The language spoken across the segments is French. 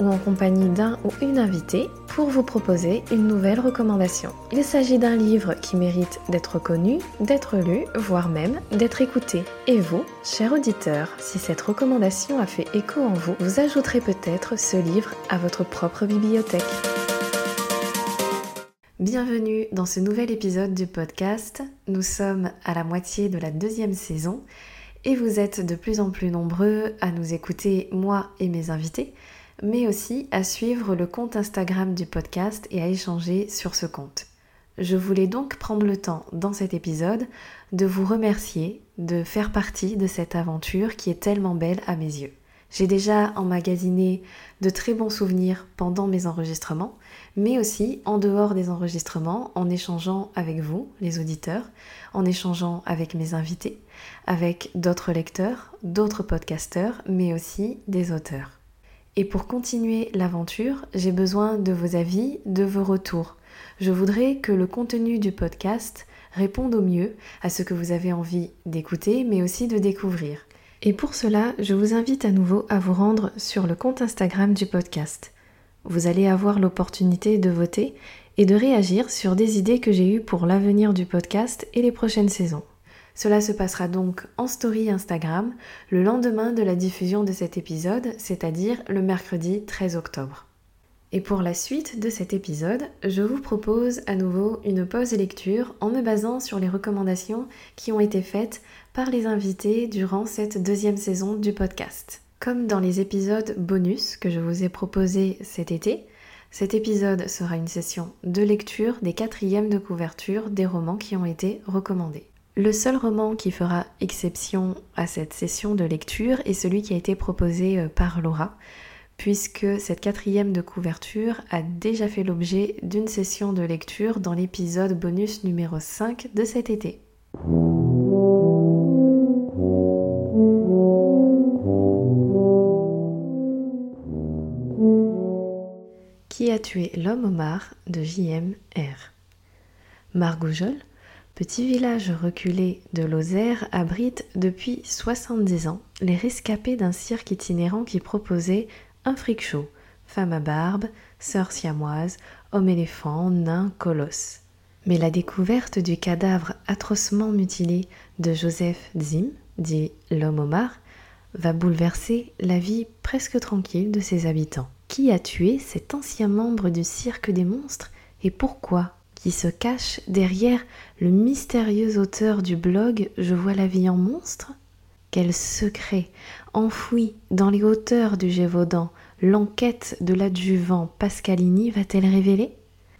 ou en compagnie d'un ou une invitée pour vous proposer une nouvelle recommandation. Il s'agit d'un livre qui mérite d'être connu, d'être lu, voire même d'être écouté. Et vous, cher auditeur, si cette recommandation a fait écho en vous, vous ajouterez peut-être ce livre à votre propre bibliothèque. Bienvenue dans ce nouvel épisode du podcast. Nous sommes à la moitié de la deuxième saison et vous êtes de plus en plus nombreux à nous écouter, moi et mes invités, mais aussi à suivre le compte Instagram du podcast et à échanger sur ce compte. Je voulais donc prendre le temps dans cet épisode de vous remercier de faire partie de cette aventure qui est tellement belle à mes yeux. J'ai déjà emmagasiné de très bons souvenirs pendant mes enregistrements, mais aussi en dehors des enregistrements, en échangeant avec vous, les auditeurs, en échangeant avec mes invités, avec d'autres lecteurs, d'autres podcasteurs, mais aussi des auteurs. Et pour continuer l'aventure, j'ai besoin de vos avis, de vos retours. Je voudrais que le contenu du podcast réponde au mieux à ce que vous avez envie d'écouter, mais aussi de découvrir. Et pour cela, je vous invite à nouveau à vous rendre sur le compte Instagram du podcast. Vous allez avoir l'opportunité de voter et de réagir sur des idées que j'ai eues pour l'avenir du podcast et les prochaines saisons. Cela se passera donc en story Instagram le lendemain de la diffusion de cet épisode, c'est-à-dire le mercredi 13 octobre. Et pour la suite de cet épisode, je vous propose à nouveau une pause lecture en me basant sur les recommandations qui ont été faites par les invités durant cette deuxième saison du podcast. Comme dans les épisodes bonus que je vous ai proposés cet été, cet épisode sera une session de lecture des quatrièmes de couverture des romans qui ont été recommandés. Le seul roman qui fera exception à cette session de lecture est celui qui a été proposé euh, par Laura, puisque cette quatrième de couverture a déjà fait l'objet d'une session de lecture dans l'épisode bonus numéro 5 de cet été. Qui a tué l'homme au mar de J.M.R. Margoujol, petit village reculé de Lozère, abrite depuis 70 ans les rescapés d'un cirque itinérant qui proposait un freak show, femme à barbe, sœur siamoise, homme éléphant, nain, colosse. Mais la découverte du cadavre atrocement mutilé de Joseph Zim, dit l'homme au va bouleverser la vie presque tranquille de ses habitants. Qui a tué cet ancien membre du cirque des monstres et pourquoi Qui se cache derrière le mystérieux auteur du blog Je vois la vie en monstre. Quel secret enfoui dans les hauteurs du Gévaudan l'enquête de l'adjuvant Pascalini va-t-elle révéler?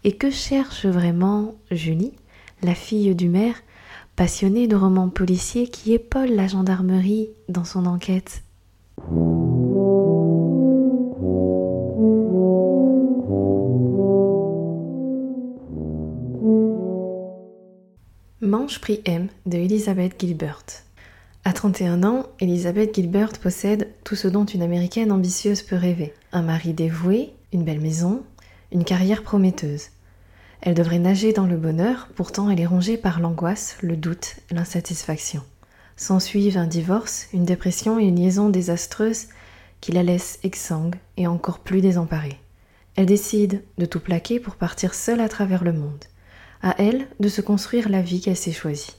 Et que cherche vraiment Julie, la fille du maire, passionnée de romans policiers qui épaule la gendarmerie dans son enquête? Manche prix M de Elizabeth Gilbert. À 31 ans, Elizabeth Gilbert possède tout ce dont une américaine ambitieuse peut rêver. Un mari dévoué, une belle maison, une carrière prometteuse. Elle devrait nager dans le bonheur, pourtant elle est rongée par l'angoisse, le doute, l'insatisfaction. S'ensuivent un divorce, une dépression et une liaison désastreuse qui la laissent exsangue et encore plus désemparée. Elle décide de tout plaquer pour partir seule à travers le monde. À elle de se construire la vie qu'elle s'est choisie.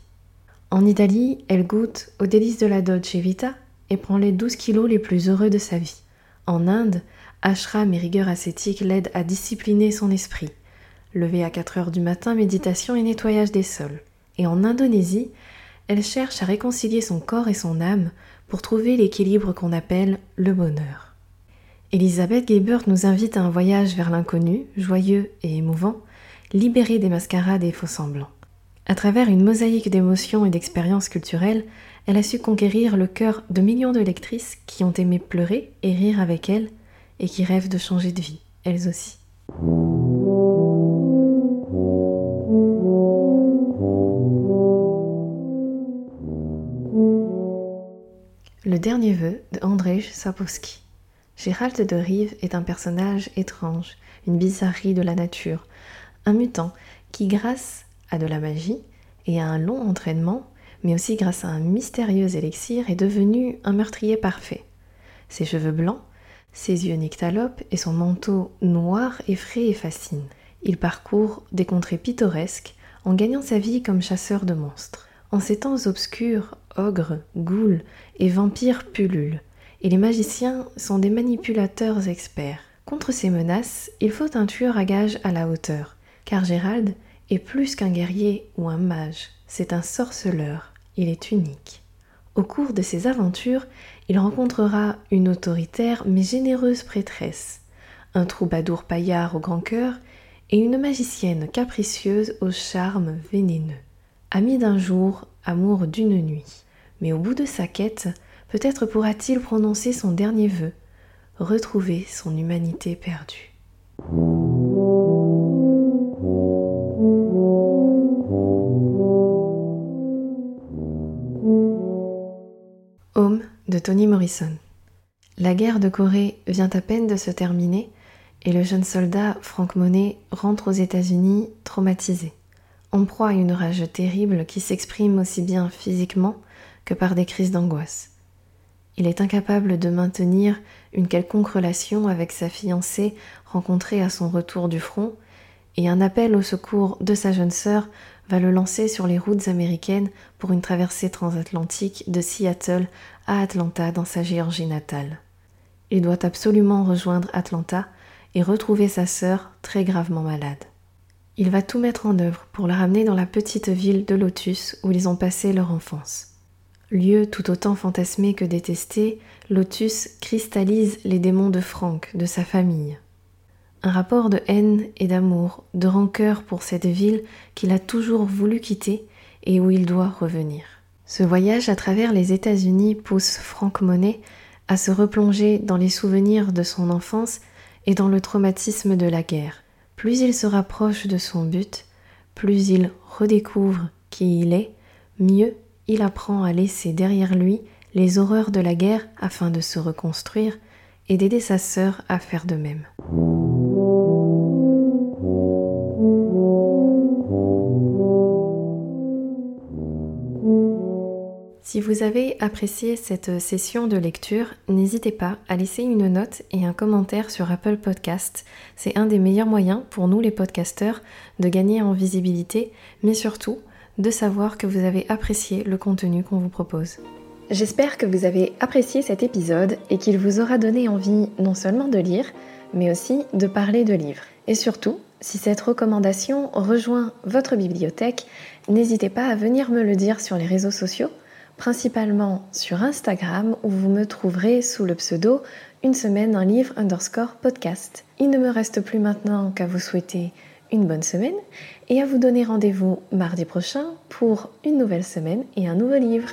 En Italie, elle goûte aux délices de la Dolce Vita et prend les 12 kilos les plus heureux de sa vie. En Inde, ashram et rigueur ascétique l'aident à discipliner son esprit. Levé à 4 heures du matin, méditation et nettoyage des sols. Et en Indonésie, elle cherche à réconcilier son corps et son âme pour trouver l'équilibre qu'on appelle le bonheur. Elisabeth Gebert nous invite à un voyage vers l'inconnu, joyeux et émouvant, libéré des mascarades et faux semblants. À travers une mosaïque d'émotions et d'expériences culturelles, elle a su conquérir le cœur de millions de lectrices qui ont aimé pleurer et rire avec elle et qui rêvent de changer de vie, elles aussi. Le dernier vœu de Andrzej Sapkowski. Gérald de Rive est un personnage étrange, une bizarrerie de la nature, un mutant qui, grâce à de la magie et à un long entraînement, mais aussi grâce à un mystérieux élixir, est devenu un meurtrier parfait. Ses cheveux blancs, ses yeux nyctalopes et son manteau noir effraient et fascinent. Il parcourt des contrées pittoresques en gagnant sa vie comme chasseur de monstres. En ces temps obscurs, ogres, ghouls et vampires pullulent, et les magiciens sont des manipulateurs experts. Contre ces menaces, il faut un tueur à gage à la hauteur, car Gérald est plus qu'un guerrier ou un mage, c'est un sorceleur, il est unique. Au cours de ses aventures, il rencontrera une autoritaire mais généreuse prêtresse, un troubadour paillard au grand cœur et une magicienne capricieuse au charme vénéneux. Ami d'un jour, amour d'une nuit. Mais au bout de sa quête, peut-être pourra-t-il prononcer son dernier vœu, retrouver son humanité perdue. Toni Morrison. La guerre de Corée vient à peine de se terminer et le jeune soldat Frank Monet rentre aux États-Unis traumatisé, en proie à une rage terrible qui s'exprime aussi bien physiquement que par des crises d'angoisse. Il est incapable de maintenir une quelconque relation avec sa fiancée rencontrée à son retour du front, et un appel au secours de sa jeune sœur va le lancer sur les routes américaines pour une traversée transatlantique de Seattle à Atlanta dans sa Géorgie natale. Il doit absolument rejoindre Atlanta et retrouver sa sœur très gravement malade. Il va tout mettre en œuvre pour la ramener dans la petite ville de Lotus où ils ont passé leur enfance. Lieu tout autant fantasmé que détesté, Lotus cristallise les démons de Frank, de sa famille. Un rapport de haine et d'amour, de rancœur pour cette ville qu'il a toujours voulu quitter et où il doit revenir. Ce voyage à travers les États-Unis pousse Frank Monet à se replonger dans les souvenirs de son enfance et dans le traumatisme de la guerre. Plus il se rapproche de son but, plus il redécouvre qui il est, mieux il apprend à laisser derrière lui les horreurs de la guerre afin de se reconstruire et d'aider sa sœur à faire de même. Si vous avez apprécié cette session de lecture, n'hésitez pas à laisser une note et un commentaire sur Apple Podcast. C'est un des meilleurs moyens pour nous les podcasteurs de gagner en visibilité, mais surtout de savoir que vous avez apprécié le contenu qu'on vous propose. J'espère que vous avez apprécié cet épisode et qu'il vous aura donné envie non seulement de lire, mais aussi de parler de livres. Et surtout, si cette recommandation rejoint votre bibliothèque, n'hésitez pas à venir me le dire sur les réseaux sociaux principalement sur Instagram où vous me trouverez sous le pseudo une semaine un livre underscore podcast. Il ne me reste plus maintenant qu'à vous souhaiter une bonne semaine et à vous donner rendez-vous mardi prochain pour une nouvelle semaine et un nouveau livre.